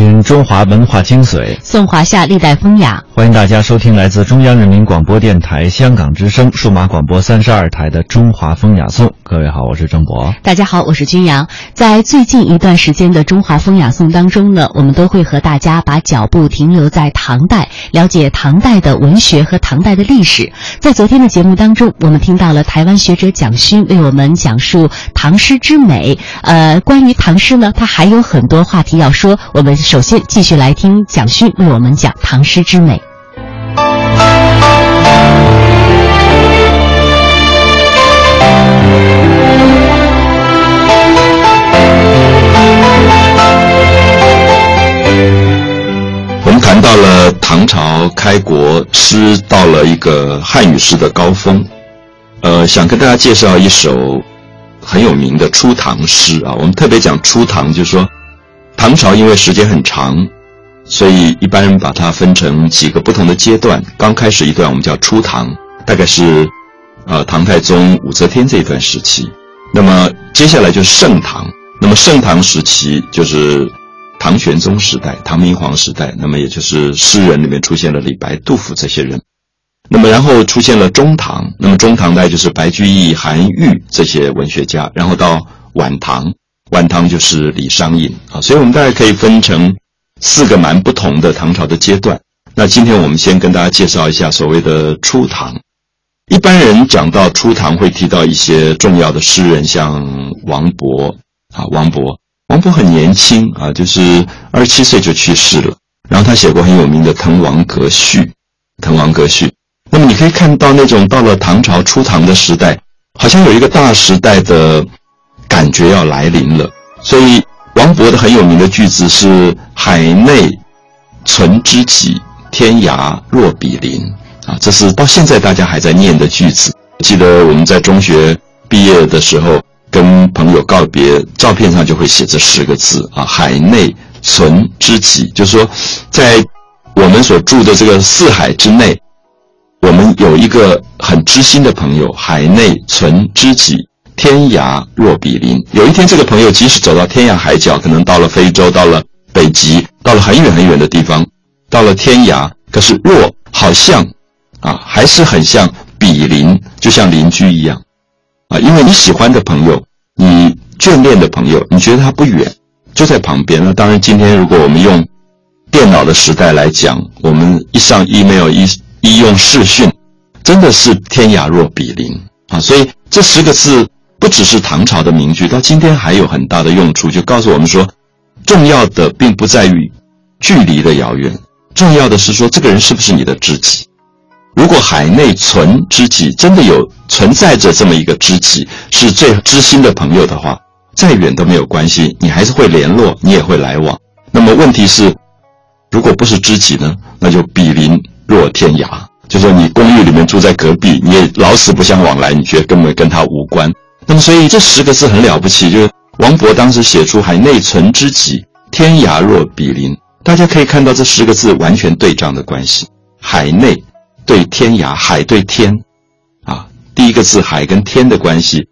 品中华文化精髓，颂华夏历代风雅。欢迎大家收听来自中央人民广播电台香港之声数码广播三十二台的《中华风雅颂》。各位好，我是郑博。大家好，我是君阳。在最近一段时间的《中华风雅颂》当中呢，我们都会和大家把脚步停留在唐代，了解唐代的文学和唐代的历史。在昨天的节目当中，我们听到了台湾学者蒋勋为我们讲述唐诗之美。呃，关于唐诗呢，他还有很多话题要说。我们首先继续来听蒋勋为我们讲唐诗之美。我们谈到了唐朝开国诗到了一个汉语诗的高峰，呃，想跟大家介绍一首很有名的初唐诗啊。我们特别讲初唐，就是说唐朝因为时间很长，所以一般人把它分成几个不同的阶段。刚开始一段我们叫初唐，大概是呃唐太宗、武则天这一段时期。那么接下来就是盛唐，那么盛唐时期就是。唐玄宗时代、唐明皇时代，那么也就是诗人里面出现了李白、杜甫这些人。那么然后出现了中唐，那么中唐代就是白居易、韩愈这些文学家。然后到晚唐，晚唐就是李商隐啊。所以我们大概可以分成四个蛮不同的唐朝的阶段。那今天我们先跟大家介绍一下所谓的初唐。一般人讲到初唐会提到一些重要的诗人，像王勃啊，王勃。王勃很年轻啊，就是二十七岁就去世了。然后他写过很有名的《滕王阁序》，《滕王阁序》。那么你可以看到那种到了唐朝初唐的时代，好像有一个大时代的感觉要来临了。所以王勃的很有名的句子是“海内存知己，天涯若比邻”啊，这是到现在大家还在念的句子。记得我们在中学毕业的时候。跟朋友告别，照片上就会写这十个字啊，“海内存知己”，就是说，在我们所住的这个四海之内，我们有一个很知心的朋友，“海内存知己，天涯若比邻”。有一天，这个朋友即使走到天涯海角，可能到了非洲，到了北极，到了很远很远的地方，到了天涯，可是若好像啊，还是很像比邻，就像邻居一样。啊，因为你喜欢的朋友，你眷恋的朋友，你觉得他不远，就在旁边。那当然，今天如果我们用电脑的时代来讲，我们一上 email，一一用视讯，真的是天涯若比邻啊。所以这十个字不只是唐朝的名句，到今天还有很大的用处，就告诉我们说，重要的并不在于距离的遥远，重要的是说这个人是不是你的知己。如果海内存知己，真的有存在着这么一个知己，是最知心的朋友的话，再远都没有关系，你还是会联络，你也会来往。那么问题是，如果不是知己呢？那就比邻若天涯，就说你公寓里面住在隔壁，你也老死不相往来，你觉得根本跟他无关。那么所以这十个字很了不起，就是王勃当时写出“海内存知己，天涯若比邻”，大家可以看到这十个字完全对仗的关系，海内。对天涯，海对天，啊，第一个字海跟天的关系，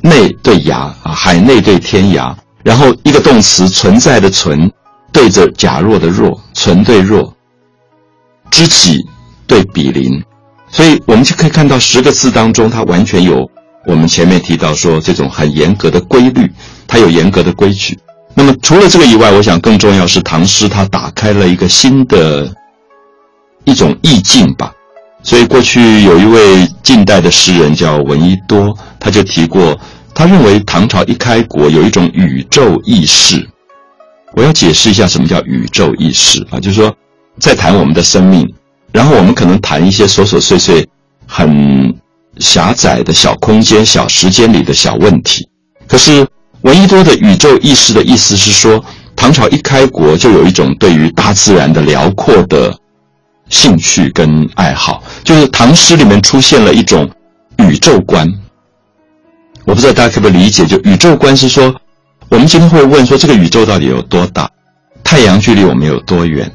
内对涯啊，海内对天涯，然后一个动词存在的存，对着假若的若，存对若，知己对比邻，所以我们就可以看到十个字当中，它完全有我们前面提到说这种很严格的规律，它有严格的规矩。那么除了这个以外，我想更重要是唐诗它打开了一个新的一种意境吧。所以过去有一位近代的诗人叫闻一多，他就提过，他认为唐朝一开国有一种宇宙意识。我要解释一下什么叫宇宙意识啊，就是说，在谈我们的生命，然后我们可能谈一些琐琐碎碎、很狭窄的小空间、小时间里的小问题。可是闻一多的宇宙意识的意思是说，唐朝一开国就有一种对于大自然的辽阔的。兴趣跟爱好，就是唐诗里面出现了一种宇宙观。我不知道大家可不可以理解，就宇宙观是说，我们今天会问说，这个宇宙到底有多大？太阳距离我们有多远？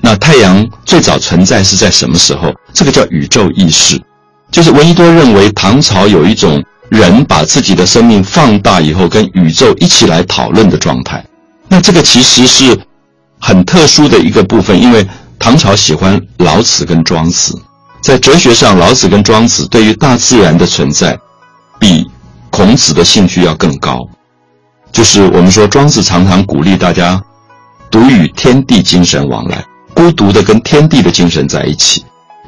那太阳最早存在是在什么时候？这个叫宇宙意识，就是闻一多认为唐朝有一种人把自己的生命放大以后，跟宇宙一起来讨论的状态。那这个其实是很特殊的一个部分，因为唐朝喜欢老子跟庄子，在哲学上，老子跟庄子对于大自然的存在，比孔子的兴趣要更高。就是我们说，庄子常常鼓励大家独与天地精神往来。孤独的跟天地的精神在一起，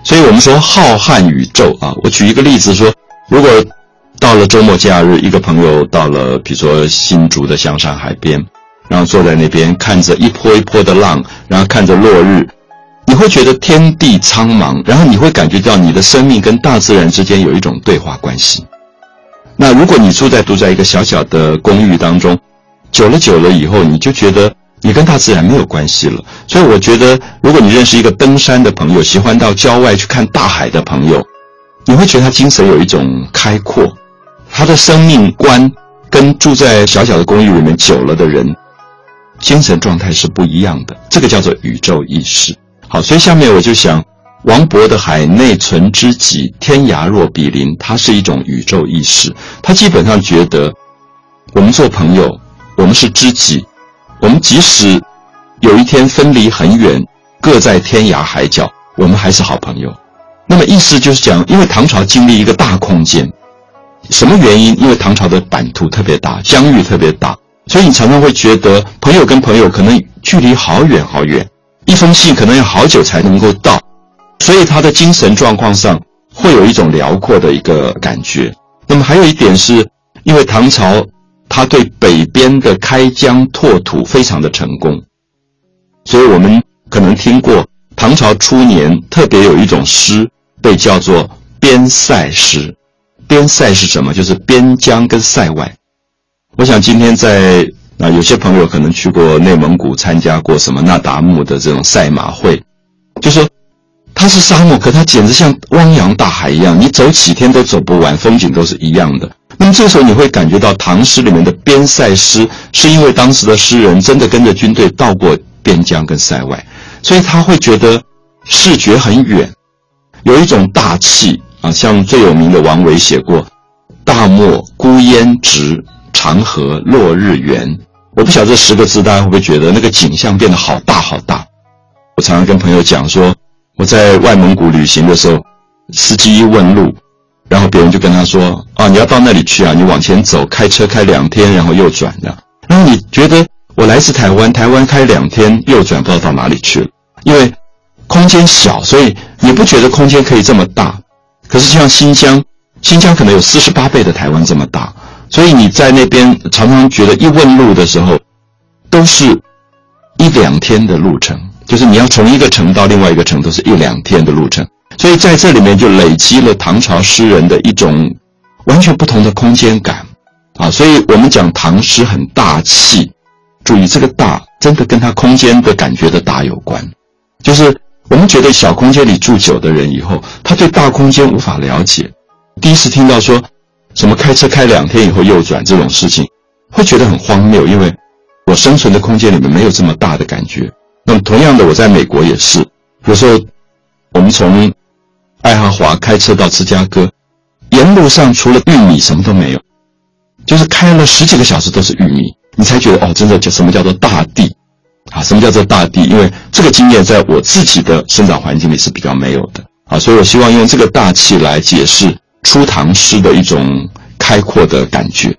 所以我们说浩瀚宇宙啊。我举一个例子说，如果到了周末假日，一个朋友到了，比如说新竹的香山海边，然后坐在那边看着一波一波的浪，然后看着落日，你会觉得天地苍茫，然后你会感觉到你的生命跟大自然之间有一种对话关系。那如果你住在住在一个小小的公寓当中，久了久了以后，你就觉得。你跟大自然没有关系了，所以我觉得，如果你认识一个登山的朋友，喜欢到郊外去看大海的朋友，你会觉得他精神有一种开阔，他的生命观跟住在小小的公寓里面久了的人，精神状态是不一样的。这个叫做宇宙意识。好，所以下面我就想，王勃的“海内存知己，天涯若比邻”，它是一种宇宙意识。他基本上觉得，我们做朋友，我们是知己。我们即使有一天分离很远，各在天涯海角，我们还是好朋友。那么意思就是讲，因为唐朝经历一个大空间，什么原因？因为唐朝的版图特别大，疆域特别大，所以你常常会觉得朋友跟朋友可能距离好远好远，一封信可能要好久才能够到，所以他的精神状况上会有一种辽阔的一个感觉。那么还有一点是，因为唐朝。他对北边的开疆拓土非常的成功，所以我们可能听过唐朝初年特别有一种诗被叫做边塞诗。边塞是什么？就是边疆跟塞外。我想今天在啊，有些朋友可能去过内蒙古参加过什么那达慕的这种赛马会，就说它是沙漠，可它简直像汪洋大海一样，你走几天都走不完，风景都是一样的。那么这时候你会感觉到唐诗里面的边塞诗，是因为当时的诗人真的跟着军队到过边疆跟塞外，所以他会觉得视觉很远，有一种大气啊。像最有名的王维写过“大漠孤烟直，长河落日圆”。我不晓得这十个字大家会不会觉得那个景象变得好大好大。我常常跟朋友讲说，我在外蒙古旅行的时候，司机一问路。然后别人就跟他说：“啊，你要到那里去啊，你往前走，开车开两天，然后右转的。然后你觉得我来自台湾，台湾开两天右转，不知道到哪里去了，因为空间小，所以你不觉得空间可以这么大。可是像新疆，新疆可能有四十八倍的台湾这么大，所以你在那边常常觉得一问路的时候，都是一两天的路程，就是你要从一个城到另外一个城，都是一两天的路程。”所以在这里面就累积了唐朝诗人的一种完全不同的空间感，啊，所以我们讲唐诗很大气，注意这个大真的跟他空间的感觉的大有关，就是我们觉得小空间里住久的人以后，他对大空间无法了解，第一次听到说什么开车开两天以后右转这种事情，会觉得很荒谬，因为我生存的空间里面没有这么大的感觉。那么同样的，我在美国也是，有时候我们从爱荷华开车到芝加哥，沿路上除了玉米什么都没有，就是开了十几个小时都是玉米，你才觉得哦，真的叫什么叫做大地，啊，什么叫做大地？因为这个经验在我自己的生长环境里是比较没有的啊，所以我希望用这个大气来解释初唐诗的一种开阔的感觉。